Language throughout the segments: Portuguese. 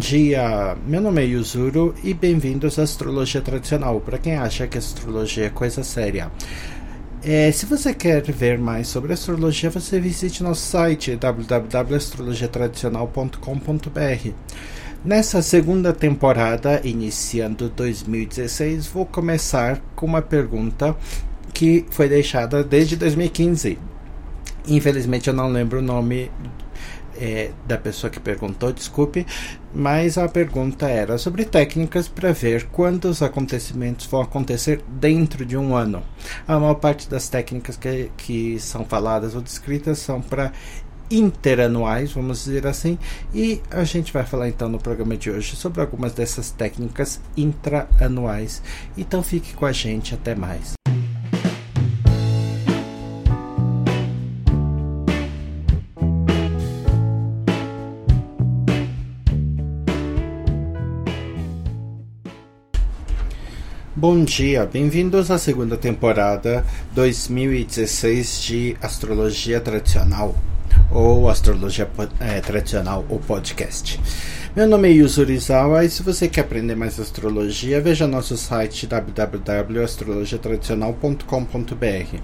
Dia, meu nome é Yuzuru e bem-vindos à Astrologia Tradicional. Para quem acha que astrologia é coisa séria. É, se você quer ver mais sobre astrologia, você visite nosso site www.astrologiatradicional.com.br. Nessa segunda temporada, iniciando 2016, vou começar com uma pergunta que foi deixada desde 2015. Infelizmente eu não lembro o nome é, da pessoa que perguntou, desculpe, mas a pergunta era sobre técnicas para ver quando os acontecimentos vão acontecer dentro de um ano. A maior parte das técnicas que, que são faladas ou descritas são para interanuais, vamos dizer assim, e a gente vai falar então no programa de hoje sobre algumas dessas técnicas intraanuais. Então fique com a gente, até mais. Bom dia, bem-vindos à segunda temporada 2016 de Astrologia Tradicional, ou Astrologia é, Tradicional, ou podcast. Meu nome é Zawa e se você quer aprender mais astrologia, veja nosso site www.astrologiatradicional.com.br.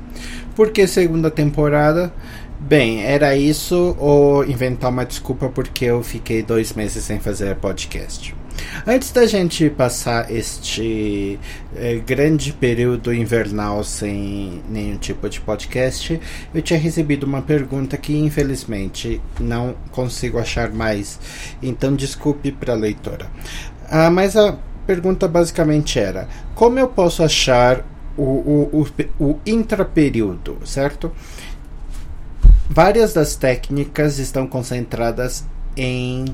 Por que segunda temporada? Bem, era isso ou inventar uma desculpa porque eu fiquei dois meses sem fazer podcast. Antes da gente passar este eh, grande período invernal sem nenhum tipo de podcast, eu tinha recebido uma pergunta que infelizmente não consigo achar mais, então desculpe para a leitora. Ah, mas a pergunta basicamente era: como eu posso achar o, o, o, o intraperíodo, certo? Várias das técnicas estão concentradas em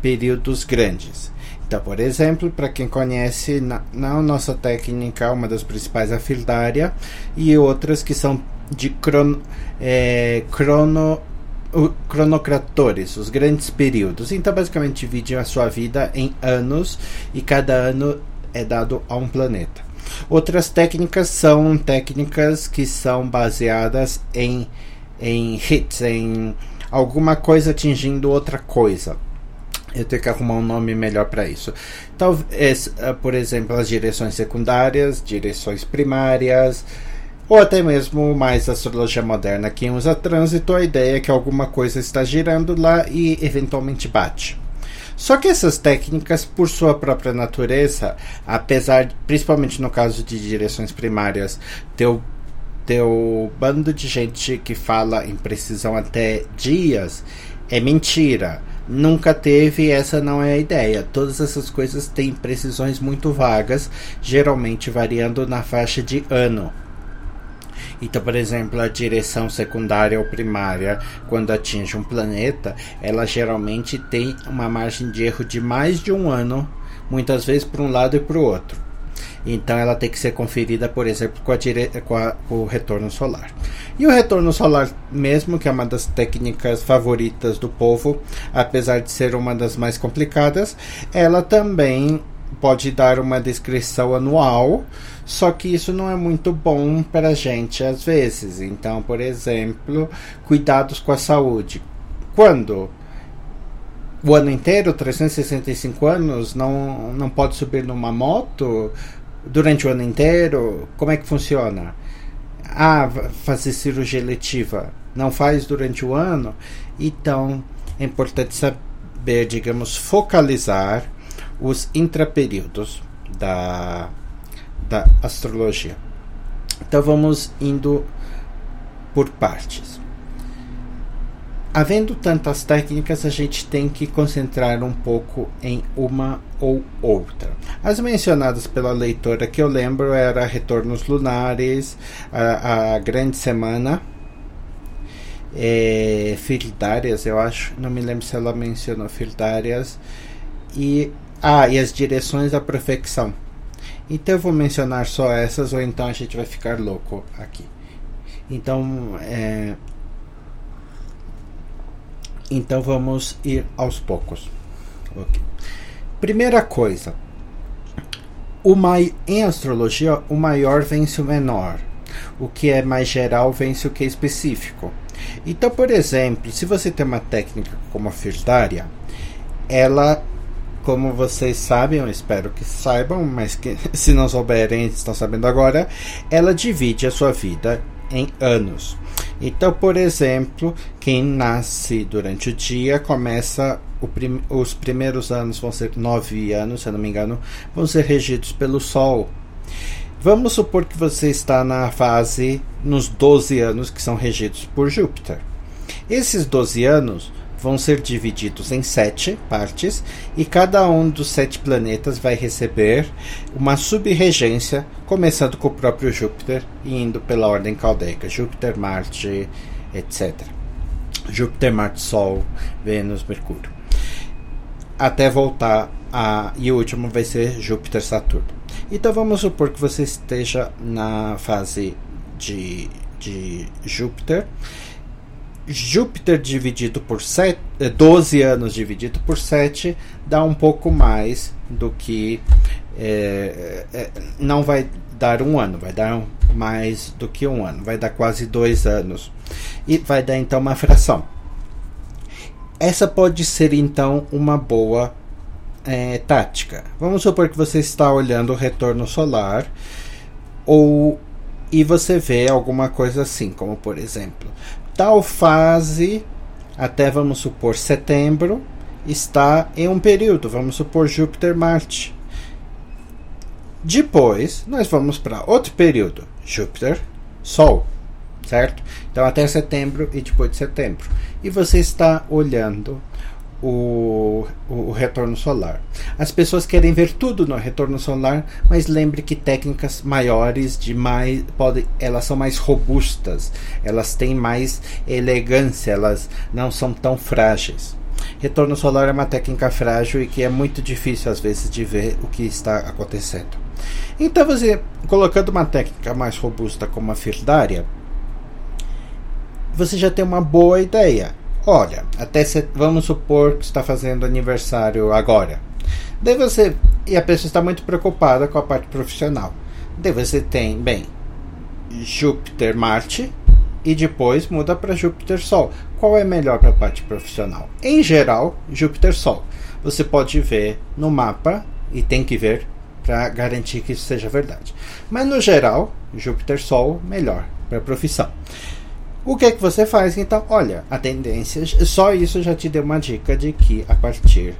períodos grandes. Então, por exemplo, para quem conhece, na, na, nossa técnica, uma das principais é a fildária e outras que são de crono, é, crono cronocratores, os grandes períodos. Então, basicamente, divide a sua vida em anos e cada ano é dado a um planeta. Outras técnicas são técnicas que são baseadas em, em hits, em alguma coisa atingindo outra coisa. Eu tenho que arrumar um nome melhor para isso. Talvez, eh, por exemplo, as direções secundárias, direções primárias, ou até mesmo mais astrologia moderna. Quem usa trânsito, a ideia é que alguma coisa está girando lá e eventualmente bate. Só que essas técnicas, por sua própria natureza, apesar, principalmente no caso de direções primárias, ter o, ter o bando de gente que fala em precisão até dias, é mentira nunca teve, essa não é a ideia. Todas essas coisas têm precisões muito vagas, geralmente variando na faixa de ano. Então, por exemplo, a direção secundária ou primária, quando atinge um planeta, ela geralmente tem uma margem de erro de mais de um ano, muitas vezes para um lado e para o outro. Então ela tem que ser conferida, por exemplo, com, a dire... com, a... com o retorno solar. E o retorno solar, mesmo que é uma das técnicas favoritas do povo, apesar de ser uma das mais complicadas, ela também pode dar uma descrição anual, só que isso não é muito bom para a gente às vezes. Então, por exemplo, cuidados com a saúde. Quando o ano inteiro, 365 anos, não, não pode subir numa moto durante o ano inteiro? Como é que funciona? Ah, fazer cirurgia letiva não faz durante o ano? Então é importante saber, digamos, focalizar os intraperíodos da, da astrologia. Então vamos indo por partes. Havendo tantas técnicas, a gente tem que concentrar um pouco em uma ou outra. As mencionadas pela leitora que eu lembro era retornos lunares, a, a grande semana, é, fildárias, eu acho, não me lembro se ela mencionou fildárias e ah, e as direções da perfeição. Então eu vou mencionar só essas ou então a gente vai ficar louco aqui. Então, é, então vamos ir aos poucos. Okay. Primeira coisa, o mai, em astrologia, o maior vence o menor. O que é mais geral vence o que é específico. Então, por exemplo, se você tem uma técnica como a firdária, ela como vocês sabem, eu espero que saibam, mas que se não souberem, estão sabendo agora, ela divide a sua vida em anos. Então, por exemplo, quem nasce durante o dia começa prim os primeiros anos vão ser nove anos, se eu não me engano, vão ser regidos pelo Sol. Vamos supor que você está na fase nos 12 anos que são regidos por Júpiter. Esses 12 anos vão ser divididos em sete partes e cada um dos sete planetas vai receber uma subregência, começando com o próprio Júpiter e indo pela ordem caldeica: Júpiter, Marte, etc. Júpiter, Marte, Sol, Vênus, Mercúrio. Até voltar a. E o último vai ser Júpiter, Saturno. Então vamos supor que você esteja na fase de, de Júpiter Júpiter dividido por 7, 12 eh, anos dividido por 7 dá um pouco mais do que. É, é, não vai dar um ano, vai dar mais do que um ano, vai dar quase dois anos. E vai dar então uma fração. Essa pode ser então uma boa é, tática. Vamos supor que você está olhando o retorno solar ou e você vê alguma coisa assim, como por exemplo, tal fase, até vamos supor setembro, está em um período, vamos supor Júpiter-Marte. Depois, nós vamos para outro período, Júpiter-Sol, certo? Então, até setembro e depois de setembro. E você está olhando o, o, retorno solar. As pessoas querem ver tudo no retorno solar, mas lembre que técnicas maiores de mais podem, elas são mais robustas, elas têm mais elegância, elas não são tão frágeis. Retorno solar é uma técnica frágil e que é muito difícil às vezes de ver o que está acontecendo. Então você colocando uma técnica mais robusta como a firdária, você já tem uma boa ideia Olha, até se, vamos supor que está fazendo aniversário agora. Daí você e a pessoa está muito preocupada com a parte profissional. Daí você tem, bem, Júpiter, Marte e depois muda para Júpiter, Sol. Qual é melhor para a parte profissional? Em geral, Júpiter, Sol. Você pode ver no mapa e tem que ver para garantir que isso seja verdade. Mas no geral, Júpiter, Sol melhor para a profissão. O que é que você faz? Então, olha, a tendência, só isso já te deu uma dica de que a partir,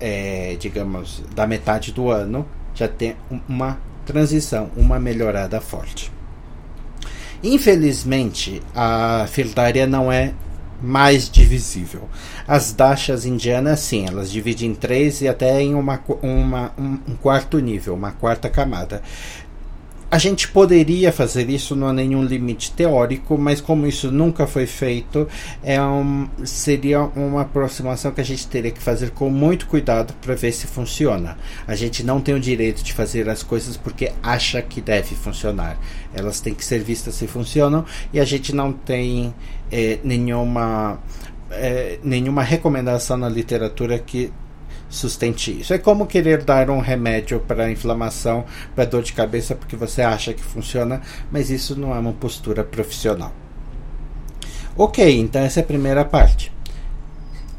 é, digamos, da metade do ano, já tem uma transição, uma melhorada forte. Infelizmente, a fildária não é mais divisível. As dashas indianas, sim, elas dividem em três e até em uma, uma, um, um quarto nível, uma quarta camada. A gente poderia fazer isso, não há nenhum limite teórico, mas como isso nunca foi feito, é um, seria uma aproximação que a gente teria que fazer com muito cuidado para ver se funciona. A gente não tem o direito de fazer as coisas porque acha que deve funcionar. Elas têm que ser vistas se funcionam e a gente não tem é, nenhuma, é, nenhuma recomendação na literatura que sustente isso. É como querer dar um remédio para inflamação, para dor de cabeça, porque você acha que funciona, mas isso não é uma postura profissional. Ok, então essa é a primeira parte.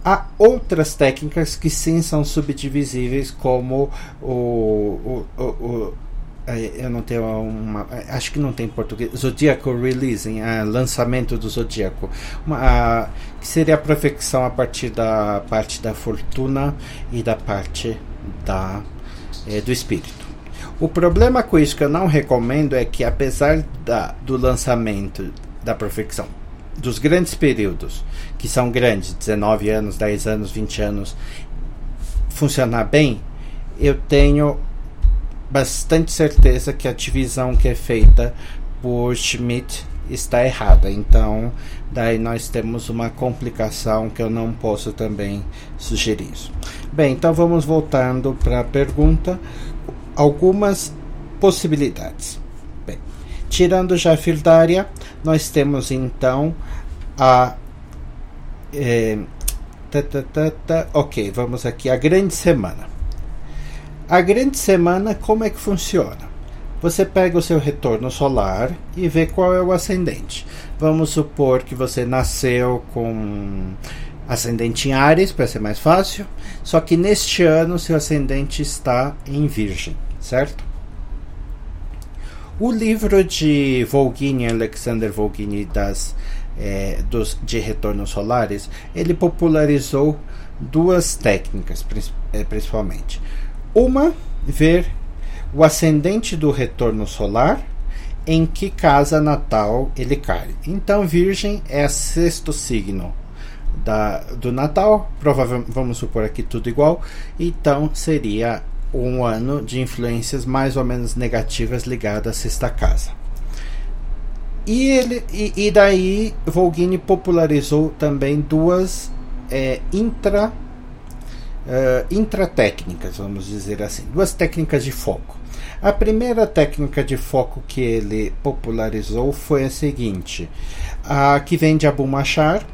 Há outras técnicas que sim são subdivisíveis, como o, o, o, eu não tenho uma. Acho que não tem em português. Zodíaco Releasing, uh, lançamento do Zodíaco. Uma, que seria a perfeição a partir da parte da fortuna e da parte da, do espírito. O problema com isso que eu não recomendo é que, apesar da, do lançamento da perfeição, dos grandes períodos, que são grandes 19 anos, 10 anos, 20 anos funcionar bem, eu tenho bastante certeza que a divisão que é feita por Schmidt está errada. Então, daí nós temos uma complicação que eu não posso também sugerir. Bem, então vamos voltando para a pergunta. Algumas possibilidades. Bem, tirando já a Fildária, nós temos então a. Eh, ok, vamos aqui. A grande semana. A grande semana, como é que funciona? Você pega o seu retorno solar e vê qual é o ascendente. Vamos supor que você nasceu com ascendente em Ares, para ser mais fácil. Só que neste ano seu ascendente está em Virgem, certo? O livro de Volgini, Alexander Volgini, das, é, dos, de retornos solares, ele popularizou duas técnicas, é, principalmente. Uma, ver o ascendente do retorno solar em que casa natal ele cai. Então, Virgem é sexto signo da, do Natal, provavelmente vamos supor aqui tudo igual, então seria um ano de influências mais ou menos negativas ligadas à sexta casa. E, ele, e, e daí Volgini popularizou também duas é, intra, uh, intratécnicas, vamos dizer assim, duas técnicas de foco. A primeira técnica de foco que ele popularizou foi a seguinte, a que vem de Abu Machar,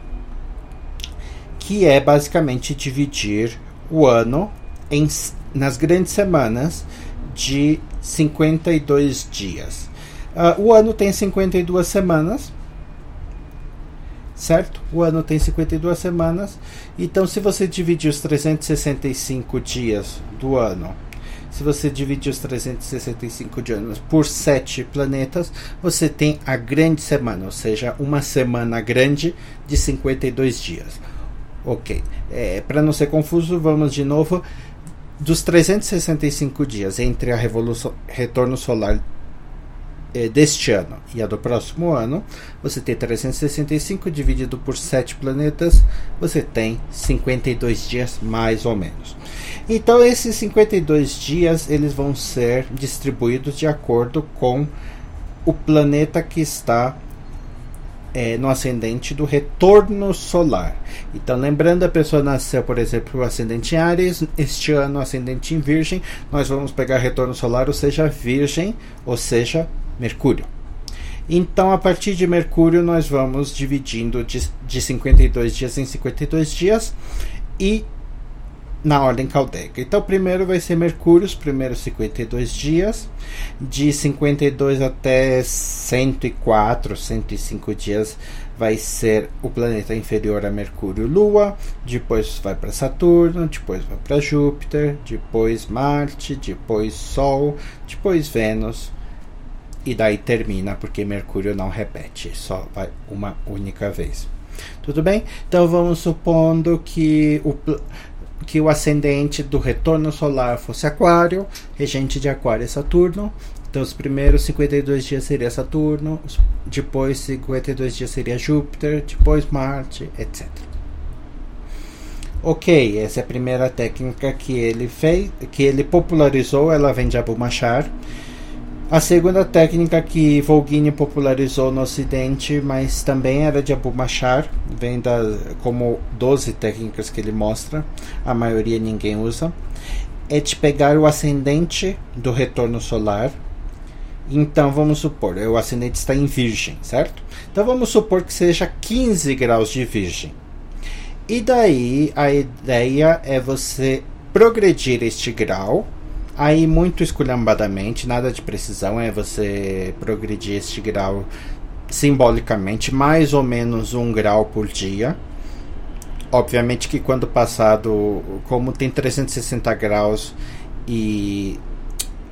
que é basicamente dividir o ano em, nas grandes semanas de 52 dias. Uh, o ano tem 52 semanas, certo? O ano tem 52 semanas, então se você dividir os 365 dias do ano, se você dividir os 365 dias por 7 planetas, você tem a grande semana, ou seja, uma semana grande de 52 dias. Ok. É, Para não ser confuso, vamos de novo. Dos 365 dias entre a revolução, retorno solar é, deste ano e a do próximo ano, você tem 365 dividido por 7 planetas, você tem 52 dias mais ou menos. Então esses 52 dias eles vão ser distribuídos de acordo com o planeta que está é, no ascendente do retorno solar. Então, lembrando, a pessoa nasceu, por exemplo, o ascendente em Ares, este ano ascendente em Virgem, nós vamos pegar retorno solar, ou seja, Virgem, ou seja, Mercúrio. Então, a partir de Mercúrio, nós vamos dividindo de, de 52 dias em 52 dias e na ordem caldeica. Então, primeiro vai ser Mercúrio, os primeiros 52 dias, de 52 até 104, 105 dias vai ser o planeta inferior a Mercúrio, Lua, depois vai para Saturno, depois vai para Júpiter, depois Marte, depois Sol, depois Vênus e daí termina porque Mercúrio não repete, só vai uma única vez. Tudo bem? Então vamos supondo que o que o ascendente do retorno solar fosse Aquário, regente de Aquário é Saturno. Então, os primeiros 52 dias seria Saturno, depois 52 dias seria Júpiter, depois Marte, etc. Ok, essa é a primeira técnica que ele fez, que ele popularizou, ela vem de Abu Machar. A segunda técnica que Volgini popularizou no Ocidente, mas também era de Abu Machar, vem da, como 12 técnicas que ele mostra, a maioria ninguém usa, é de pegar o ascendente do retorno solar. Então vamos supor, o ascendente está em Virgem, certo? Então vamos supor que seja 15 graus de Virgem. E daí a ideia é você progredir este grau Aí, muito esculhambadamente, nada de precisão, é você progredir este grau simbolicamente, mais ou menos um grau por dia. Obviamente que quando passado, como tem 360 graus e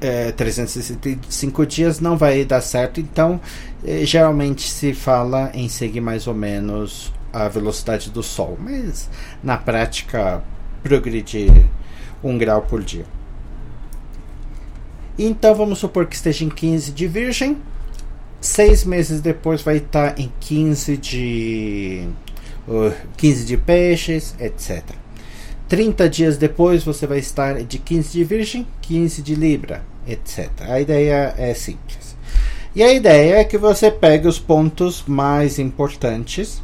é, 365 dias, não vai dar certo. Então, é, geralmente se fala em seguir mais ou menos a velocidade do Sol, mas na prática, progredir um grau por dia. Então vamos supor que esteja em 15 de Virgem. Seis meses depois vai estar em 15 de. Uh, 15 de Peixes, etc. 30 dias depois você vai estar de 15 de Virgem, 15 de Libra, etc. A ideia é simples. E a ideia é que você pegue os pontos mais importantes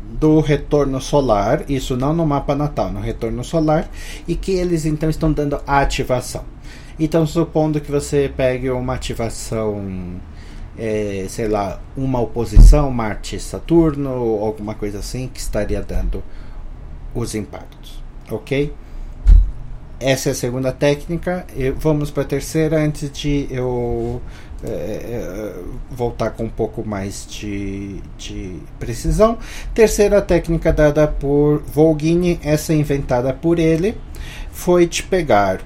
do retorno solar, isso não no mapa natal, no retorno solar, e que eles então estão dando ativação. Então, supondo que você pegue uma ativação, é, sei lá, uma oposição Marte-Saturno, alguma coisa assim, que estaria dando os impactos, ok? essa é a segunda técnica. Vamos para a terceira antes de eu é, é, voltar com um pouco mais de, de precisão. Terceira técnica dada por Volgini, essa inventada por ele, foi de pegar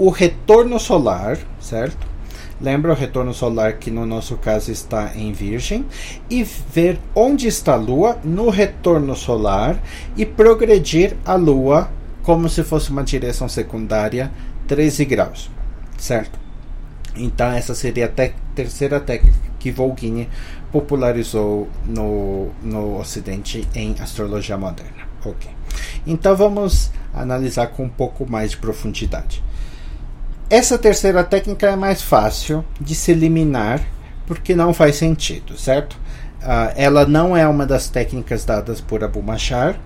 o retorno solar, certo? Lembra o retorno solar que no nosso caso está em Virgem e ver onde está a Lua no retorno solar e progredir a Lua como se fosse uma direção secundária 13 graus, certo? Então essa seria a te terceira técnica que Volgini popularizou no, no Ocidente em astrologia moderna. Ok. Então vamos analisar com um pouco mais de profundidade. Essa terceira técnica é mais fácil de se eliminar porque não faz sentido, certo? Uh, ela não é uma das técnicas dadas por Abu Machar,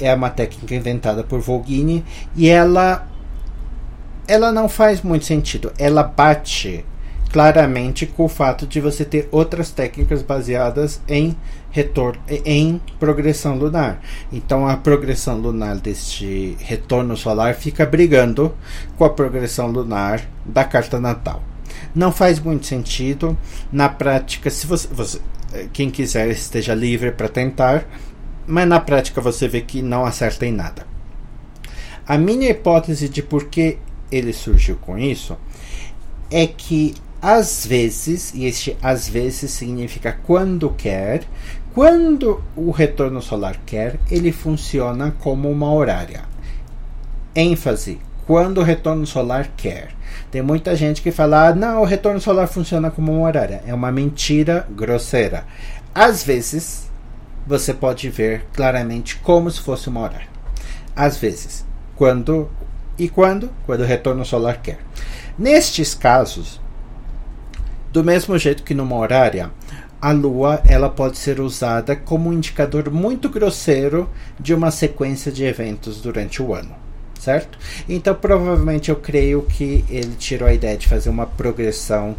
é uma técnica inventada por Volgini e ela ela não faz muito sentido. Ela bate claramente com o fato de você ter outras técnicas baseadas em retorno em progressão lunar. Então a progressão lunar deste retorno solar fica brigando com a progressão lunar da carta natal. Não faz muito sentido na prática. Se você, você quem quiser esteja livre para tentar, mas na prática você vê que não acerta em nada. A minha hipótese de por que ele surgiu com isso é que às vezes, e este às vezes significa quando quer, quando o retorno solar quer, ele funciona como uma horária. ênfase, quando o retorno solar quer. Tem muita gente que fala, ah, não, o retorno solar funciona como uma horária. É uma mentira grosseira. Às vezes, você pode ver claramente como se fosse uma horária. Às vezes. Quando e quando? Quando o retorno solar quer. Nestes casos, do mesmo jeito que numa horária, a Lua ela pode ser usada como um indicador muito grosseiro de uma sequência de eventos durante o ano, certo? Então provavelmente eu creio que ele tirou a ideia de fazer uma progressão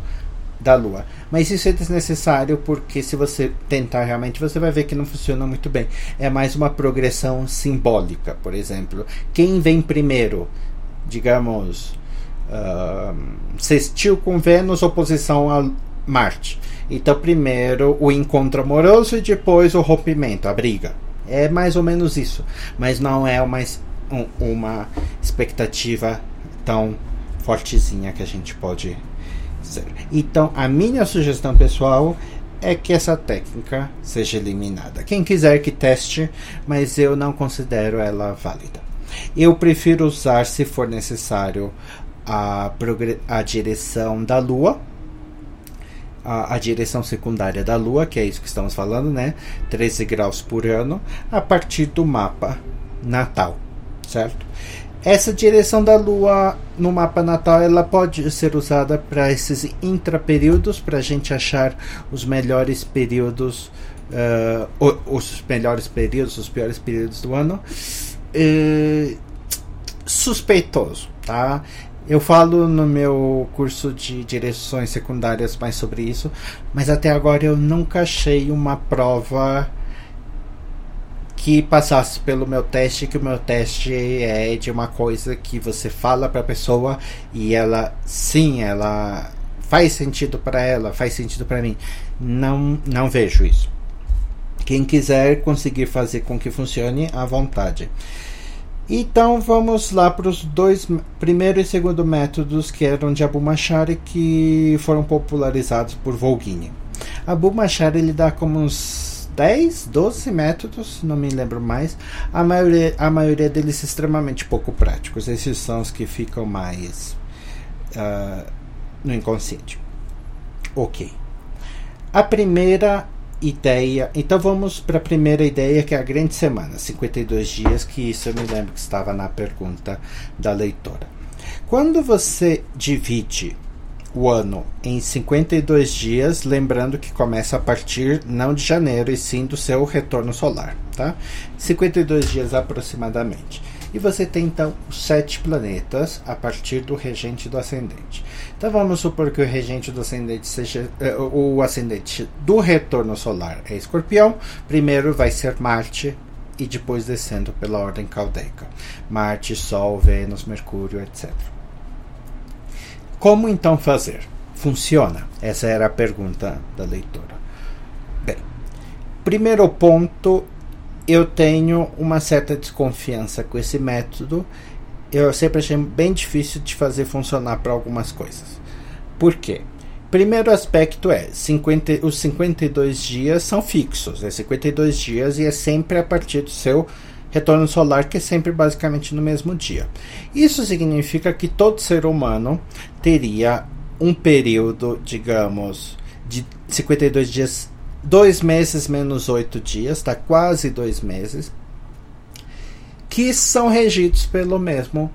da Lua. Mas isso é desnecessário porque se você tentar realmente, você vai ver que não funciona muito bem. É mais uma progressão simbólica, por exemplo. Quem vem primeiro? Digamos, uh, sextil com Vênus, oposição a Marte. Então, primeiro o encontro amoroso e depois o rompimento, a briga. É mais ou menos isso. Mas não é uma, um, uma expectativa tão fortezinha que a gente pode dizer. Então, a minha sugestão pessoal é que essa técnica seja eliminada. Quem quiser que teste, mas eu não considero ela válida. Eu prefiro usar, se for necessário, a, a direção da Lua, a, a, direção secundária da Lua, que é isso que estamos falando, né? 13 graus por ano, a partir do mapa natal, certo? Essa direção da Lua no mapa natal ela pode ser usada para esses intraperíodos, para a gente achar os melhores períodos, uh, os melhores períodos, os piores períodos do ano. Uh, suspeitoso, tá? Eu falo no meu curso de direções secundárias mais sobre isso, mas até agora eu nunca achei uma prova que passasse pelo meu teste, que o meu teste é de uma coisa que você fala para a pessoa e ela, sim, ela faz sentido para ela, faz sentido para mim. Não, não vejo isso. Quem quiser conseguir fazer com que funcione, à vontade. Então vamos lá para os dois primeiro e segundo métodos que eram de Abu Machar e que foram popularizados por Volgini. Abu Machar ele dá como uns 10, 12 métodos, não me lembro mais. A maioria, a maioria deles extremamente pouco práticos. Esses são os que ficam mais uh, no inconsciente. Ok. A primeira ideia. Então vamos para a primeira ideia, que é a grande semana, 52 dias, que isso eu me lembro que estava na pergunta da leitora. Quando você divide o ano em 52 dias, lembrando que começa a partir não de janeiro, e sim do seu retorno solar, tá? 52 dias aproximadamente. E você tem então os sete planetas a partir do regente do ascendente. Então vamos supor que o regente do ascendente seja uh, o ascendente do retorno solar é Escorpião. Primeiro vai ser Marte e depois descendo pela ordem caldeica: Marte, Sol, Vênus, Mercúrio, etc. Como então fazer? Funciona? Essa era a pergunta da leitora. Bem, primeiro ponto, eu tenho uma certa desconfiança com esse método. Eu sempre achei bem difícil de fazer funcionar para algumas coisas. Por quê? Primeiro aspecto é, 50, os 52 dias são fixos, é 52 dias e é sempre a partir do seu retorno solar, que é sempre basicamente no mesmo dia. Isso significa que todo ser humano teria um período, digamos, de 52 dias, dois meses menos oito dias, tá quase dois meses, que são regidos pelo mesmo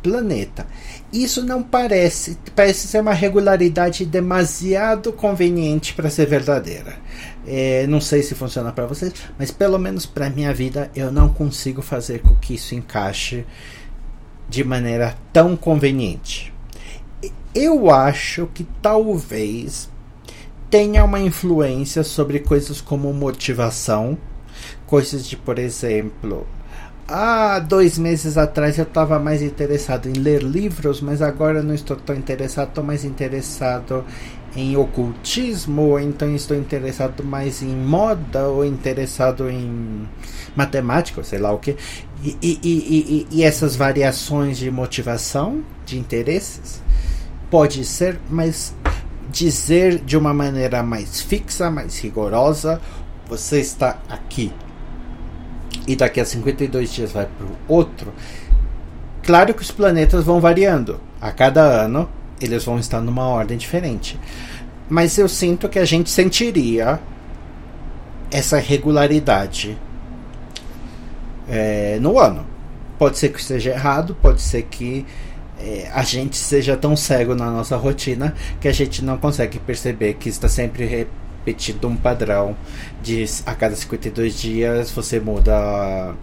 planeta. Isso não parece, parece ser uma regularidade demasiado conveniente para ser verdadeira. É, não sei se funciona para vocês, mas pelo menos para minha vida eu não consigo fazer com que isso encaixe de maneira tão conveniente. Eu acho que talvez tenha uma influência sobre coisas como motivação, coisas de, por exemplo, há dois meses atrás eu estava mais interessado em ler livros, mas agora não estou tão interessado, estou mais interessado em ocultismo, ou então estou interessado mais em moda, ou interessado em matemática, sei lá o que. E, e, e, e, essas variações de motivação, de interesses, pode ser, mas dizer de uma maneira mais fixa, mais rigorosa, você está aqui e daqui a 52 dias vai para o outro, claro que os planetas vão variando. A cada ano eles vão estar numa ordem diferente. Mas eu sinto que a gente sentiria essa regularidade é, no ano. Pode ser que esteja errado, pode ser que é, a gente seja tão cego na nossa rotina que a gente não consegue perceber que está sempre repetido um padrão de a cada 52 dias você muda,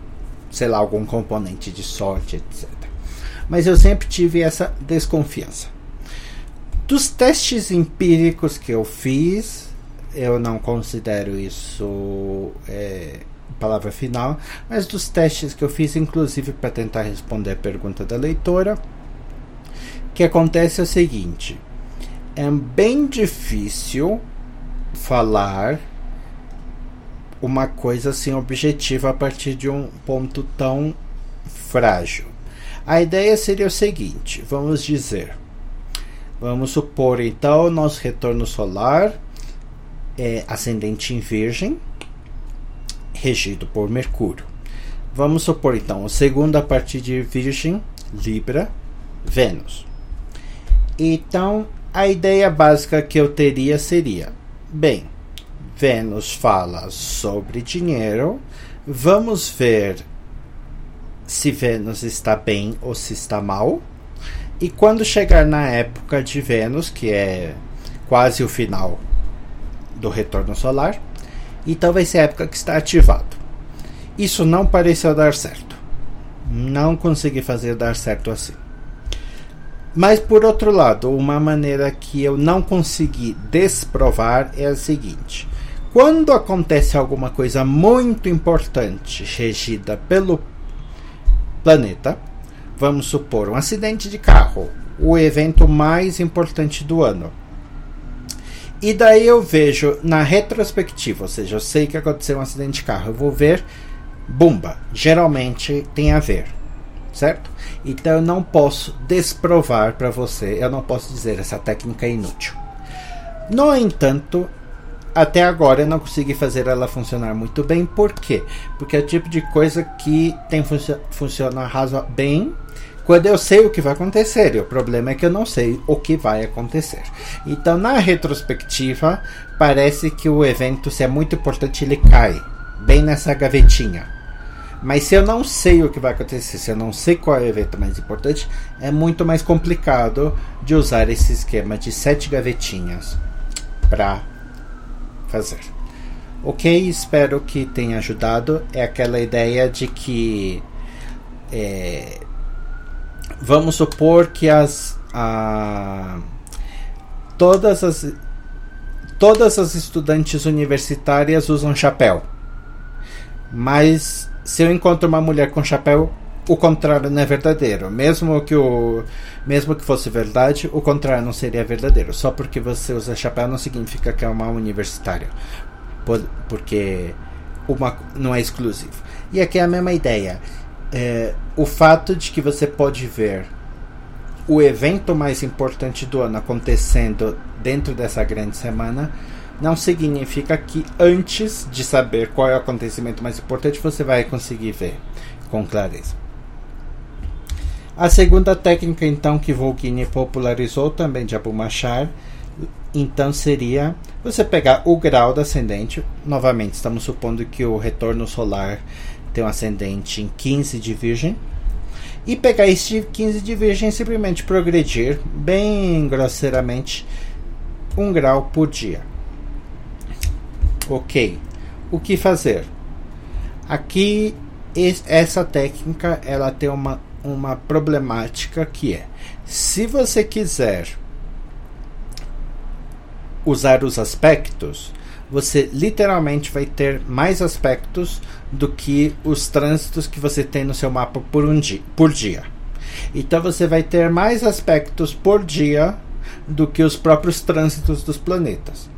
sei lá, algum componente de sorte, etc. Mas eu sempre tive essa desconfiança. Dos testes empíricos que eu fiz, eu não considero isso é, palavra final, mas dos testes que eu fiz, inclusive para tentar responder a pergunta da leitora, que acontece é o seguinte: é bem difícil falar uma coisa assim objetiva a partir de um ponto tão frágil. A ideia seria o seguinte: vamos dizer, vamos supor então nosso retorno solar é ascendente em Virgem, regido por Mercúrio. Vamos supor então o segundo a partir de Virgem, Libra, Vênus. Então a ideia básica que eu teria seria Bem, Vênus fala sobre dinheiro. Vamos ver se Vênus está bem ou se está mal. E quando chegar na época de Vênus, que é quase o final do retorno solar, então vai ser a época que está ativado. Isso não pareceu dar certo. Não consegui fazer dar certo assim. Mas por outro lado, uma maneira que eu não consegui desprovar é a seguinte: quando acontece alguma coisa muito importante regida pelo planeta, vamos supor um acidente de carro, o evento mais importante do ano. E daí eu vejo na retrospectiva, ou seja, eu sei que aconteceu um acidente de carro, eu vou ver, bumba, geralmente tem a ver certo? Então eu não posso desprovar para você, eu não posso dizer essa técnica é inútil. No entanto, até agora eu não consegui fazer ela funcionar muito bem. Por quê? Porque é o tipo de coisa que tem func funciona razo bem quando eu sei o que vai acontecer. E o problema é que eu não sei o que vai acontecer. Então, na retrospectiva, parece que o evento, se é muito importante, ele cai bem nessa gavetinha. Mas se eu não sei o que vai acontecer, se eu não sei qual é o evento mais importante, é muito mais complicado de usar esse esquema de sete gavetinhas para fazer. Ok, espero que tenha ajudado. É aquela ideia de que é, vamos supor que as a, todas as todas as estudantes universitárias usam chapéu Mas se eu encontro uma mulher com chapéu, o contrário não é verdadeiro. Mesmo que o mesmo que fosse verdade, o contrário não seria verdadeiro. Só porque você usa chapéu não significa que é uma universitária. Porque uma não é exclusivo. E aqui é a mesma ideia. É, o fato de que você pode ver o evento mais importante do ano acontecendo dentro dessa grande semana não significa que antes de saber qual é o acontecimento mais importante você vai conseguir ver com clareza. A segunda técnica então que Volgini popularizou também de Abu Machar, então seria você pegar o grau do ascendente, novamente estamos supondo que o retorno solar tem um ascendente em 15 de Virgem, e pegar este 15 de Virgem e simplesmente progredir bem grosseiramente um grau por dia. Ok. O que fazer? Aqui essa técnica ela tem uma, uma problemática que é se você quiser usar os aspectos, você literalmente vai ter mais aspectos do que os trânsitos que você tem no seu mapa por, um dia, por dia. Então você vai ter mais aspectos por dia do que os próprios trânsitos dos planetas.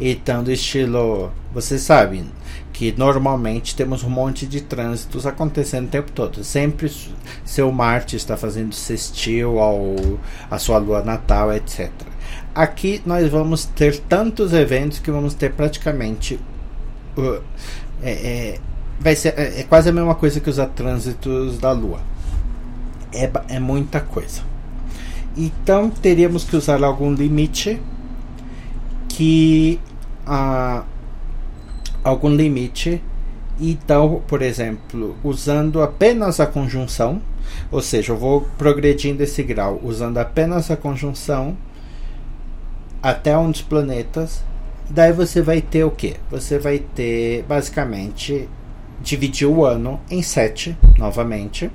Então, do estilo, vocês sabem que normalmente temos um monte de trânsitos acontecendo o tempo todo. Sempre seu Marte está fazendo sextil ao a sua lua natal, etc. Aqui nós vamos ter tantos eventos que vamos ter praticamente uh, é, é, vai ser é, é, quase a mesma coisa que os trânsitos da lua. É, é muita coisa. Então teríamos que usar algum limite que a algum limite. Então, por exemplo, usando apenas a conjunção, ou seja, eu vou progredindo esse grau usando apenas a conjunção até um dos planetas, daí você vai ter o que? Você vai ter basicamente dividir o ano em sete novamente.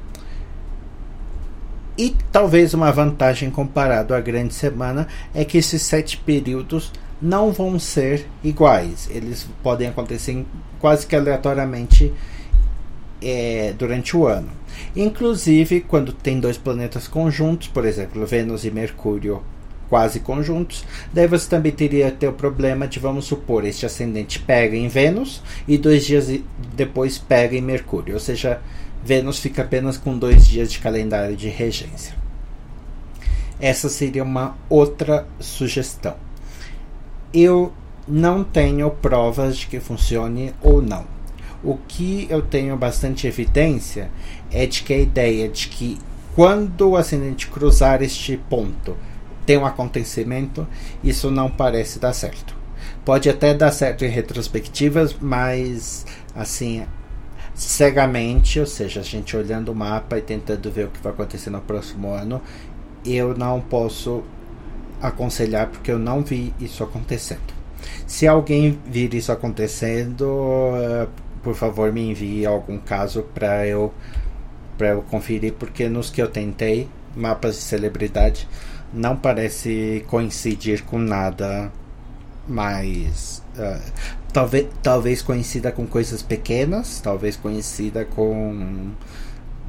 E talvez uma vantagem comparado à grande semana é que esses sete períodos não vão ser iguais. Eles podem acontecer quase que aleatoriamente é, durante o ano. Inclusive, quando tem dois planetas conjuntos, por exemplo, Vênus e Mercúrio quase conjuntos, daí você também teria ter o problema de, vamos supor, este ascendente pega em Vênus e dois dias depois pega em Mercúrio, ou seja, Vênus fica apenas com dois dias de calendário de regência. Essa seria uma outra sugestão eu não tenho provas de que funcione ou não. O que eu tenho bastante evidência é de que a ideia de que quando o ascendente cruzar este ponto tem um acontecimento, isso não parece dar certo. Pode até dar certo em retrospectivas, mas assim, cegamente, ou seja, a gente olhando o mapa e tentando ver o que vai acontecer no próximo ano, eu não posso aconselhar porque eu não vi isso acontecendo. Se alguém vir isso acontecendo, uh, por favor me envie algum caso para eu para eu conferir porque nos que eu tentei mapas de celebridade não parece coincidir com nada mais uh, talvez talvez coincida com coisas pequenas talvez coincida com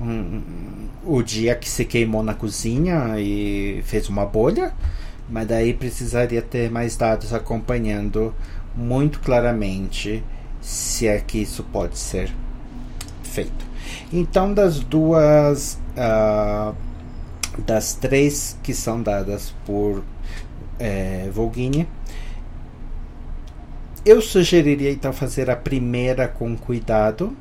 um, o dia que se queimou na cozinha e fez uma bolha mas daí precisaria ter mais dados acompanhando muito claramente se é que isso pode ser feito. Então, das duas, uh, das três que são dadas por é, Volgini, eu sugeriria então fazer a primeira com cuidado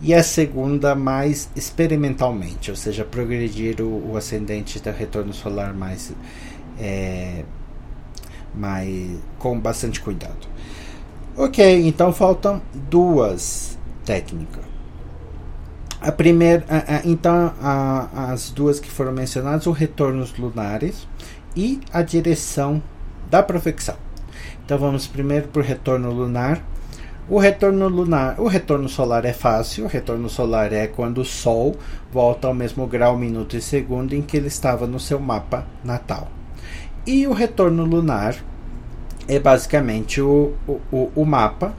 e a segunda mais experimentalmente, ou seja, progredir o, o ascendente do retorno solar mais é, mas com bastante cuidado. Ok, então faltam duas técnicas. A primeira, a, a, então, a, as duas que foram mencionadas, os retornos lunares e a direção da profecção. Então vamos primeiro para o retorno lunar. O retorno lunar, o retorno solar é fácil. O retorno solar é quando o Sol volta ao mesmo grau, minuto e segundo em que ele estava no seu mapa natal. E o retorno lunar é basicamente o, o, o mapa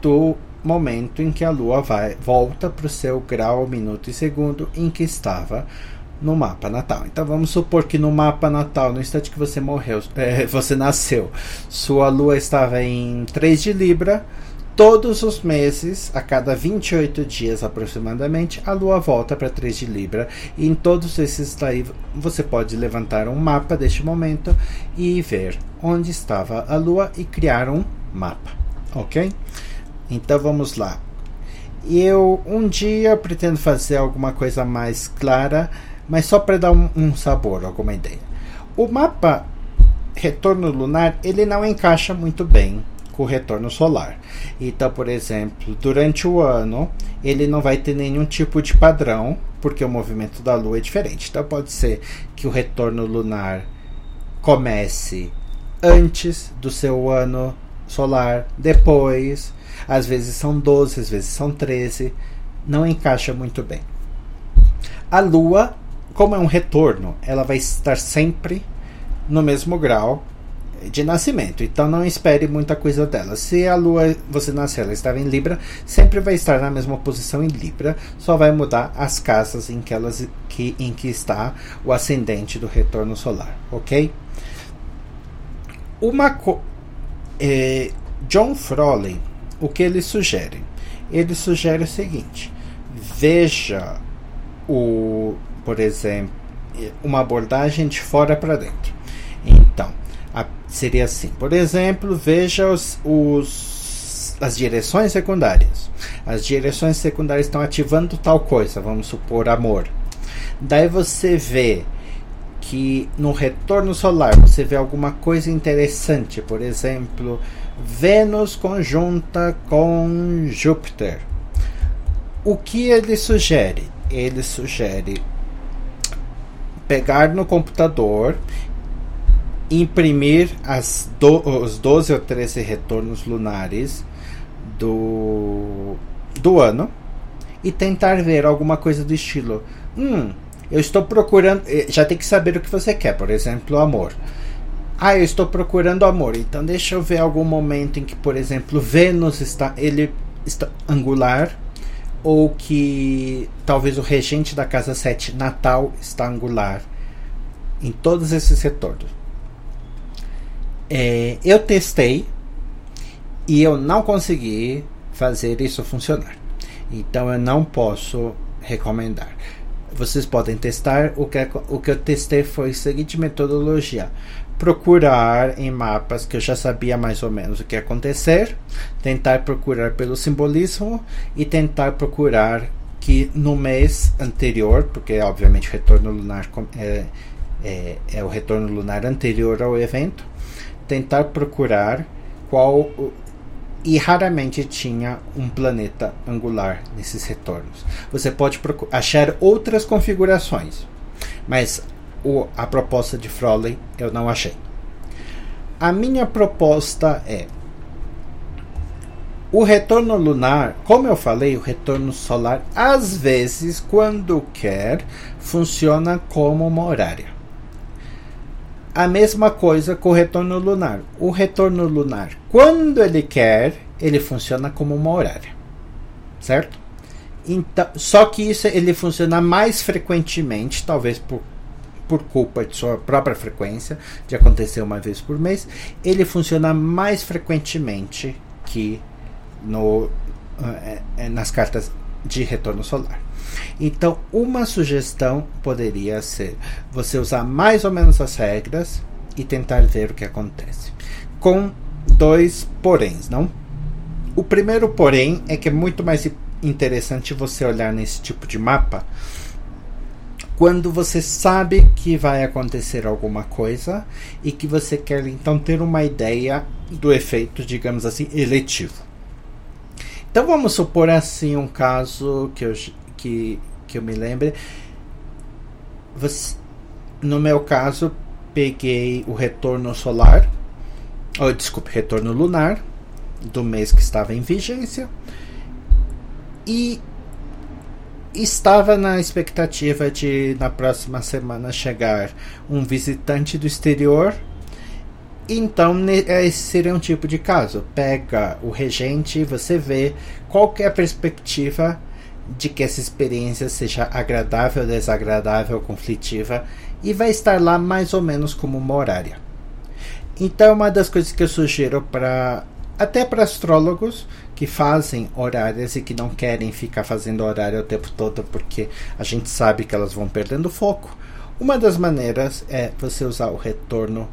do momento em que a Lua vai, volta para o seu grau, minuto e segundo em que estava no mapa natal. Então vamos supor que no mapa natal, no instante que você morreu, é, você nasceu, sua Lua estava em 3 de Libra. Todos os meses, a cada 28 dias aproximadamente, a Lua volta para 3 de Libra. E em todos esses daí você pode levantar um mapa deste momento e ver onde estava a Lua e criar um mapa, ok? Então vamos lá. Eu um dia pretendo fazer alguma coisa mais clara, mas só para dar um, um sabor, alguma ideia. O mapa retorno lunar ele não encaixa muito bem com retorno solar. Então, por exemplo, durante o ano ele não vai ter nenhum tipo de padrão, porque o movimento da Lua é diferente. Então, pode ser que o retorno lunar comece antes do seu ano solar, depois, às vezes são 12, às vezes são 13, não encaixa muito bem. A Lua, como é um retorno, ela vai estar sempre no mesmo grau de nascimento. Então não espere muita coisa dela. Se a lua você nasceu, ela estava em Libra, sempre vai estar na mesma posição em Libra, só vai mudar as casas em que elas que em que está o ascendente do retorno solar, OK? Uma é, John Froley, o que ele sugere? Ele sugere o seguinte: veja o, por exemplo, uma abordagem de fora para dentro. Então, seria assim: por exemplo, veja os, os, as direções secundárias. As direções secundárias estão ativando tal coisa, vamos supor amor. Daí você vê que no retorno solar você vê alguma coisa interessante, por exemplo, Vênus conjunta com Júpiter. O que ele sugere? Ele sugere pegar no computador imprimir as do, os 12 ou 13 retornos lunares do, do ano e tentar ver alguma coisa do estilo. Hum, eu estou procurando. Eh, já tem que saber o que você quer, por exemplo, amor. Ah, eu estou procurando amor. Então deixa eu ver algum momento em que, por exemplo, Vênus está ele está angular ou que talvez o regente da casa 7 Natal está angular em todos esses retornos. É, eu testei e eu não consegui fazer isso funcionar. Então eu não posso recomendar. Vocês podem testar. O que, o que eu testei foi a seguinte metodologia: procurar em mapas que eu já sabia mais ou menos o que ia acontecer, tentar procurar pelo simbolismo e tentar procurar que no mês anterior, porque obviamente o retorno lunar é, é, é o retorno lunar anterior ao evento, tentar procurar qual e raramente tinha um planeta angular nesses retornos. Você pode achar outras configurações, mas o, a proposta de Froley eu não achei. A minha proposta é o retorno lunar, como eu falei, o retorno solar, às vezes, quando quer, funciona como uma horária. A mesma coisa com o retorno lunar. O retorno lunar, quando ele quer, ele funciona como uma horária. Certo? Então, só que isso ele funciona mais frequentemente, talvez por, por culpa de sua própria frequência, de acontecer uma vez por mês, ele funciona mais frequentemente que no, é, nas cartas de retorno solar. Então, uma sugestão poderia ser você usar mais ou menos as regras e tentar ver o que acontece. Com dois poréns, não? O primeiro porém é que é muito mais interessante você olhar nesse tipo de mapa quando você sabe que vai acontecer alguma coisa e que você quer então ter uma ideia do efeito, digamos assim, eletivo. Então vamos supor assim um caso que eu, que, que eu me lembre. Você, no meu caso, peguei o retorno solar, oh, desculpe, retorno lunar do mês que estava em vigência e estava na expectativa de na próxima semana chegar um visitante do exterior Então, esse seria um tipo de caso. Pega o regente você vê qual é a perspectiva de que essa experiência seja agradável, desagradável, conflitiva e vai estar lá mais ou menos como uma horária. Então, uma das coisas que eu sugiro para até para astrólogos que fazem horárias e que não querem ficar fazendo horário o tempo todo porque a gente sabe que elas vão perdendo foco. Uma das maneiras é você usar o retorno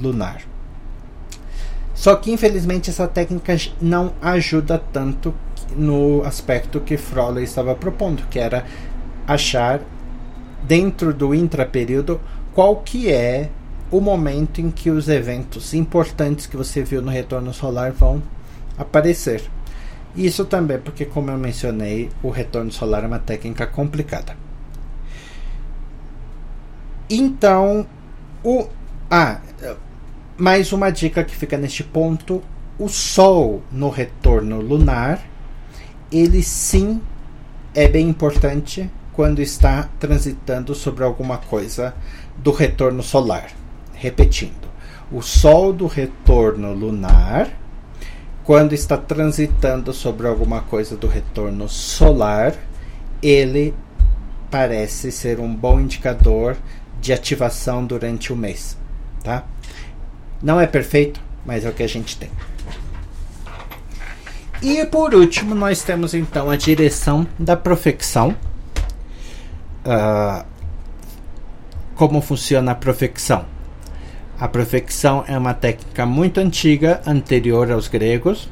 lunar. Só que infelizmente essa técnica não ajuda tanto no aspecto que Froley estava propondo, que era achar dentro do intraperíodo qual que é o momento em que os eventos importantes que você viu no retorno solar vão aparecer. Isso também porque, como eu mencionei, o retorno solar é uma técnica complicada. Então, o ah, mais uma dica que fica neste ponto: o Sol no retorno lunar, ele sim é bem importante quando está transitando sobre alguma coisa do retorno solar. Repetindo, o Sol do retorno lunar, quando está transitando sobre alguma coisa do retorno solar, ele parece ser um bom indicador de ativação durante o mês, tá? Não é perfeito, mas é o que a gente tem. E por último, nós temos então a direção da profecção. Uh, como funciona a profecção? A profecção é uma técnica muito antiga, anterior aos gregos.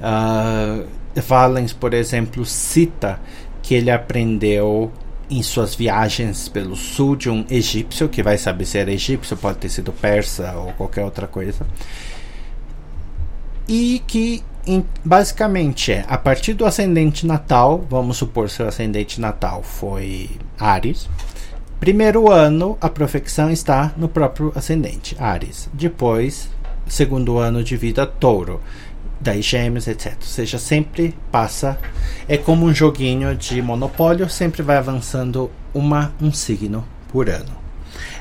Uh, Valens, por exemplo, cita que ele aprendeu em suas viagens pelo sul de um egípcio, que vai saber se era egípcio, pode ter sido persa ou qualquer outra coisa. E que em, basicamente é a partir do ascendente natal, vamos supor se o ascendente natal foi Ares. Primeiro ano, a profecção está no próprio ascendente, Ares. Depois, segundo ano de vida, Touro daí gêmeos, etc. Ou seja, sempre passa. É como um joguinho de monopólio, sempre vai avançando uma, um signo por ano.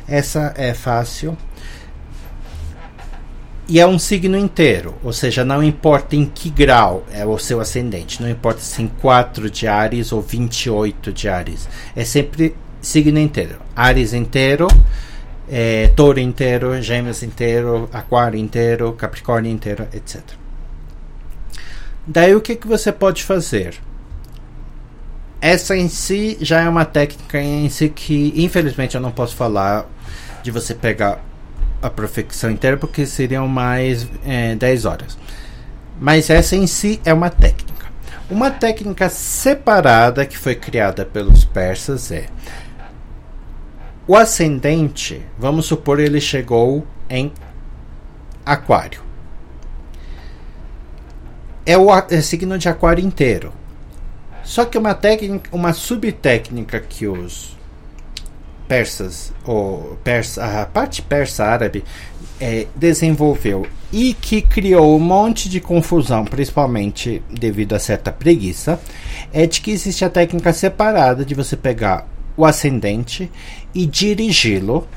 Essa é fácil. E é um signo inteiro, ou seja, não importa em que grau é o seu ascendente, não importa se em 4 de Ares ou 28 de Ares, é sempre signo inteiro. Ares inteiro, é, Touro inteiro, Gêmeos inteiro, Aquário inteiro, Capricórnio inteiro, etc. Daí o que, que você pode fazer? Essa em si já é uma técnica em si que, infelizmente, eu não posso falar de você pegar a profecção inteira porque seriam mais é, 10 horas. Mas essa em si é uma técnica. Uma técnica separada que foi criada pelos persas é o ascendente, vamos supor ele chegou em Aquário é o é signo de aquário inteiro. Só que uma técnica, uma subtécnica que os persas, ou persa, a parte persa árabe, é, desenvolveu e que criou um monte de confusão, principalmente devido a certa preguiça, é de que existe a técnica separada de você pegar o ascendente e dirigi-lo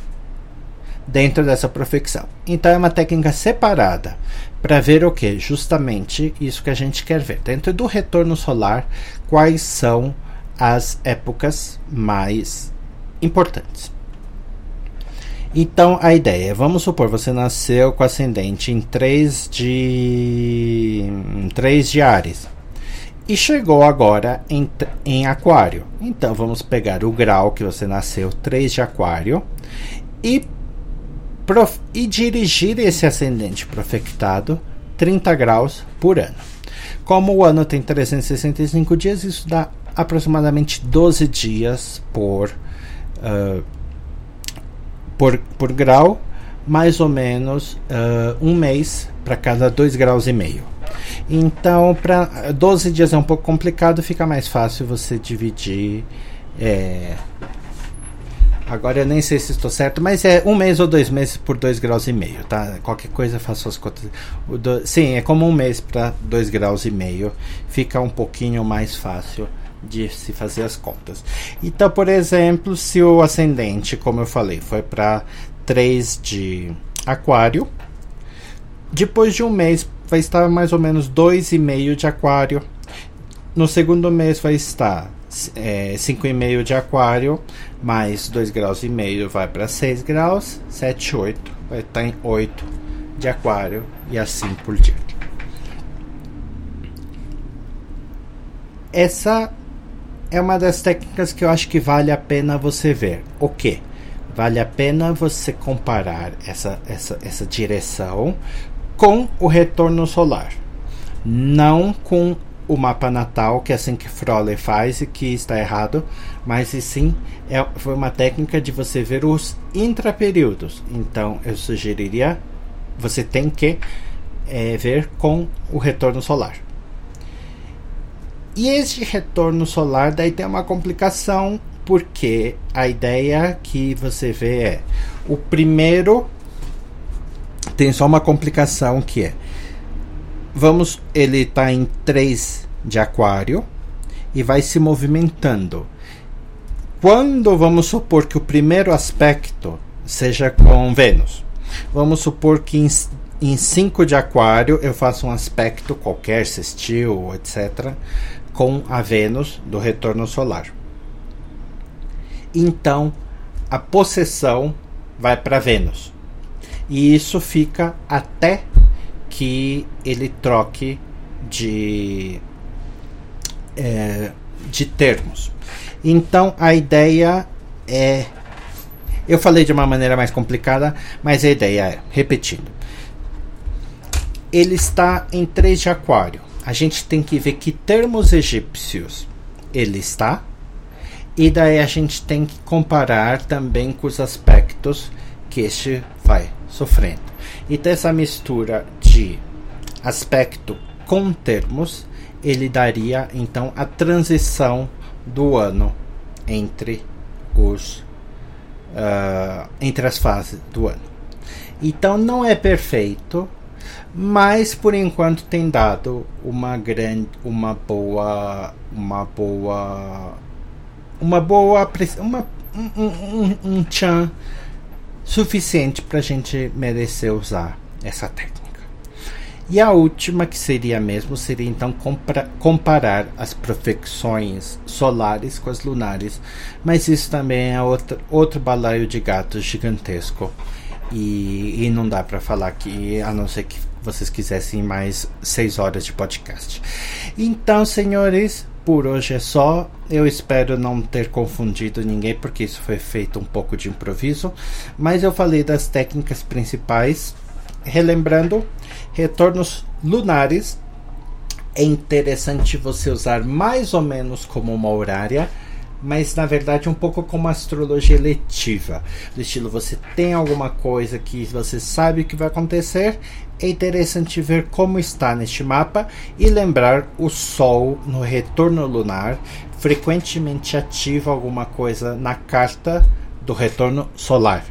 dentro dessa profecção. Então é uma técnica separada para ver o que? Justamente isso que a gente quer ver. Dentro do retorno solar, quais são as épocas mais importantes. Então a ideia é, vamos supor, você nasceu com ascendente em 3 de em 3 de Ares e chegou agora em, em Aquário. Então vamos pegar o grau que você nasceu 3 de Aquário e prof, e dirigir esse ascendente profectado 30 graus por ano. Como o ano tem 365 dias, isso dá aproximadamente 12 dias por, uh, por, por grau, mais ou menos uh, um mês para cada 2 graus e meio. Então, para 12 dias é um pouco complicado, fica mais fácil você dividir é, Agora eu nem sei se estou certo, mas é um mês ou dois meses por dois graus e meio, tá? Qualquer coisa faço as contas. Do, sim, é como um mês para dois graus e meio. Fica um pouquinho mais fácil de se fazer as contas. Então, por exemplo, se o ascendente, como eu falei, foi para 3 de aquário, Depois de um mês, vai estar mais ou menos 2,5 de aquário. No segundo mês vai estar é, 5,5 de aquário, mais 2 graus e meio vai para 6 graus, 7, 8, vai estar em 8 de aquário e assim por diante. Essa é uma das técnicas que eu acho que vale a pena você ver. O que? Vale a pena você comparar essa, essa, essa direção com o retorno solar, não com o mapa natal, que é assim que Frolle faz e que está errado, mas sim é, foi uma técnica de você ver os intraperíodos. Então eu sugeriria você tem que é, ver com o retorno solar. E este retorno solar daí tem uma complicação porque a ideia que você vê é o primeiro tem só uma complicação que é vamos ele está em 3 de aquário e vai se movimentando. Quando vamos supor que o primeiro aspecto seja com Vênus, vamos supor que em, em 5 de aquário eu faço um aspecto qualquer, sextil, etc., com a Vênus do retorno solar. Então a possessão vai para Vênus. E isso fica até que ele troque de, é, de termos. Então a ideia é. Eu falei de uma maneira mais complicada, mas a ideia é, repetindo, ele está em 3 de Aquário. A gente tem que ver que termos egípcios ele está, e daí a gente tem que comparar também com os aspectos que este vai sofrendo. Então essa mistura de aspecto com termos, ele daria então a transição do ano entre os uh, entre as fases do ano. Então não é perfeito, mas por enquanto tem dado uma grande, uma boa, uma boa, uma boa, uma um, um, um tchan suficiente para a gente merecer usar essa técnica. E a última, que seria mesmo, seria então comparar as profecções solares com as lunares. Mas isso também é outro, outro balaio de gatos gigantesco. E, e não dá para falar aqui, a não ser que vocês quisessem mais seis horas de podcast. Então, senhores, por hoje é só. Eu espero não ter confundido ninguém, porque isso foi feito um pouco de improviso. Mas eu falei das técnicas principais. Relembrando, retornos lunares. É interessante você usar mais ou menos como uma horária mas na verdade um pouco como astrologia letiva. Do estilo, você tem alguma coisa que você sabe que vai acontecer, é interessante ver como está neste mapa e lembrar o Sol no retorno lunar frequentemente ativa alguma coisa na carta do retorno solar.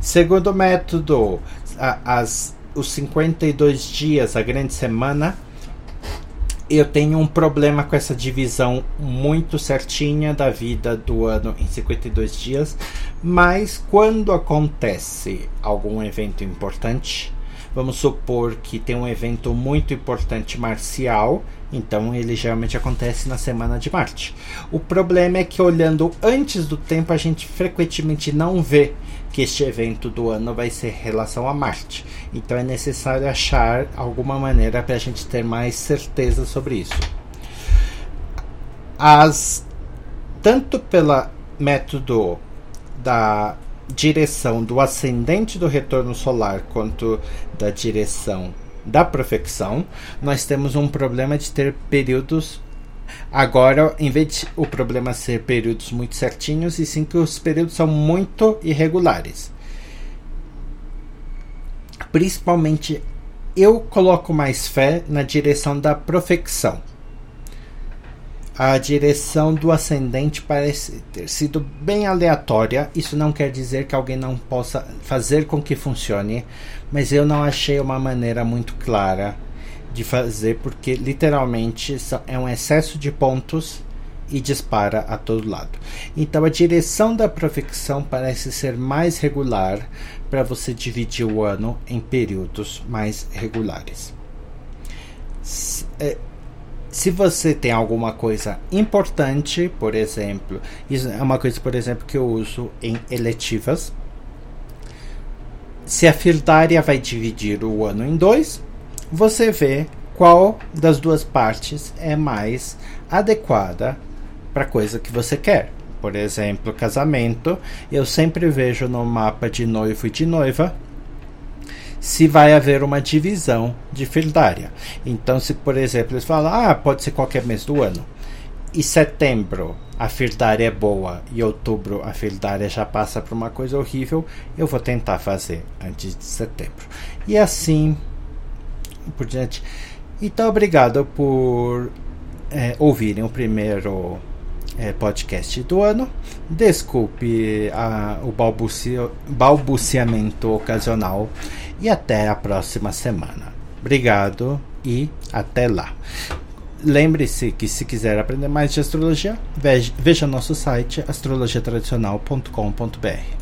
Segundo método, as, os 52 dias, a grande semana, eu tenho um problema com essa divisão muito certinha da vida do ano em 52 dias, mas quando acontece algum evento importante, vamos supor que tem um evento muito importante marcial, então ele geralmente acontece na semana de Marte. O problema é que olhando antes do tempo a gente frequentemente não vê que este evento do ano vai ser em relação a Marte. Então é necessário achar alguma maneira para a gente ter mais certeza sobre isso. As tanto pelo método da direção do ascendente do retorno solar quanto da direção da profecção, nós temos um problema de ter períodos Agora, em vez de o problema ser períodos muito certinhos, e sim que os períodos são muito irregulares. Principalmente, eu coloco mais fé na direção da profecção. A direção do ascendente parece ter sido bem aleatória. Isso não quer dizer que alguém não possa fazer com que funcione, mas eu não achei uma maneira muito clara de fazer, porque literalmente é um excesso de pontos e dispara a todo lado. Então a direção da profecção parece ser mais regular para você dividir o ano em períodos mais regulares. Se, é, se você tem alguma coisa importante, por exemplo, isso é uma coisa, por exemplo, que eu uso em eletivas. Se a fildária vai dividir o ano em dois, você vê qual das duas partes é mais adequada para a coisa que você quer. Por exemplo, casamento, eu sempre vejo no mapa de noivo e de noiva se vai haver uma divisão de fildária. Então, se por exemplo eles falam, ah, pode ser qualquer mês do ano, e setembro a fildária é boa e outubro a fildária já passa por uma coisa horrível, eu vou tentar fazer antes de setembro. E assim por diante. Então, obrigado por é, ouvirem o primeiro é, podcast do ano. Desculpe a, o balbucio, balbuciamento ocasional e até a próxima semana. Obrigado e até lá. Lembre-se que se quiser aprender mais de astrologia, veja, veja nosso site astrologiatradicional.com.br.